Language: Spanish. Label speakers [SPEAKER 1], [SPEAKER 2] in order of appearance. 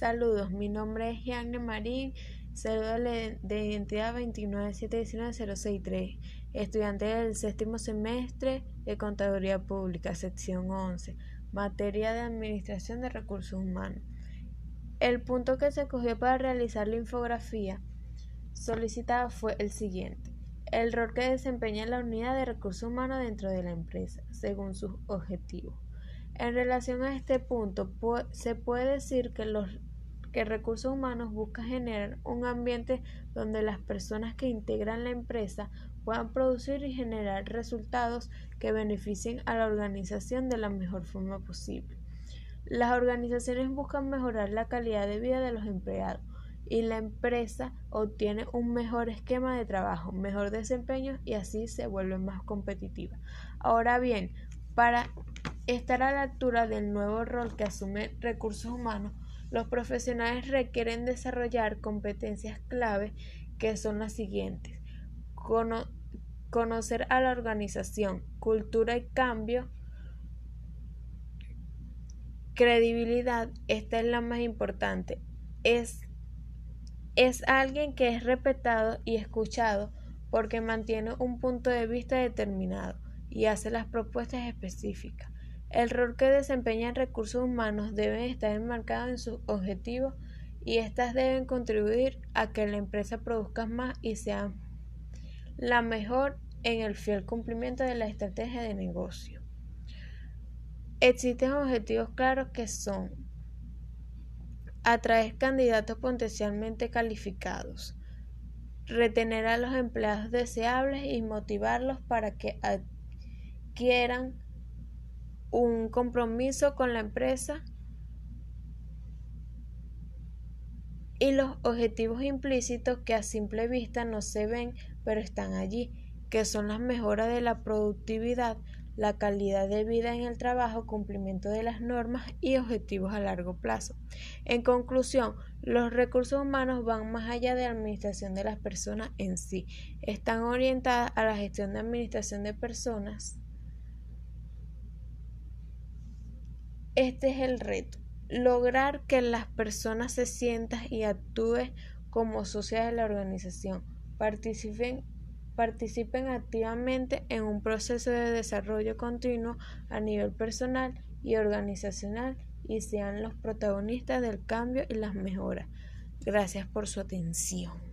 [SPEAKER 1] Saludos, mi nombre es Yanne Marín, saludo de identidad 29719-063, estudiante del séptimo semestre de Contaduría Pública, sección 11, materia de Administración de Recursos Humanos. El punto que se escogió para realizar la infografía solicitada fue el siguiente. El rol que desempeña la unidad de recursos humanos dentro de la empresa, según sus objetivos. En relación a este punto, se puede decir que los que recursos humanos busca generar un ambiente donde las personas que integran la empresa puedan producir y generar resultados que beneficien a la organización de la mejor forma posible. Las organizaciones buscan mejorar la calidad de vida de los empleados y la empresa obtiene un mejor esquema de trabajo, mejor desempeño y así se vuelve más competitiva. Ahora bien, para estar a la altura del nuevo rol que asume recursos humanos, los profesionales requieren desarrollar competencias clave que son las siguientes. conocer a la organización, cultura y cambio, credibilidad, esta es la más importante. Es, es alguien que es respetado y escuchado porque mantiene un punto de vista determinado y hace las propuestas específicas. El rol que desempeñan recursos humanos debe estar enmarcado en sus objetivos y éstas deben contribuir a que la empresa produzca más y sea la mejor en el fiel cumplimiento de la estrategia de negocio. Existen objetivos claros que son atraer candidatos potencialmente calificados, retener a los empleados deseables y motivarlos para que adquieran un compromiso con la empresa y los objetivos implícitos que a simple vista no se ven pero están allí, que son las mejoras de la productividad, la calidad de vida en el trabajo, cumplimiento de las normas y objetivos a largo plazo. En conclusión, los recursos humanos van más allá de la administración de las personas en sí, están orientadas a la gestión de administración de personas Este es el reto, lograr que las personas se sientan y actúen como socias de la organización, participen, participen activamente en un proceso de desarrollo continuo a nivel personal y organizacional y sean los protagonistas del cambio y las mejoras. Gracias por su atención.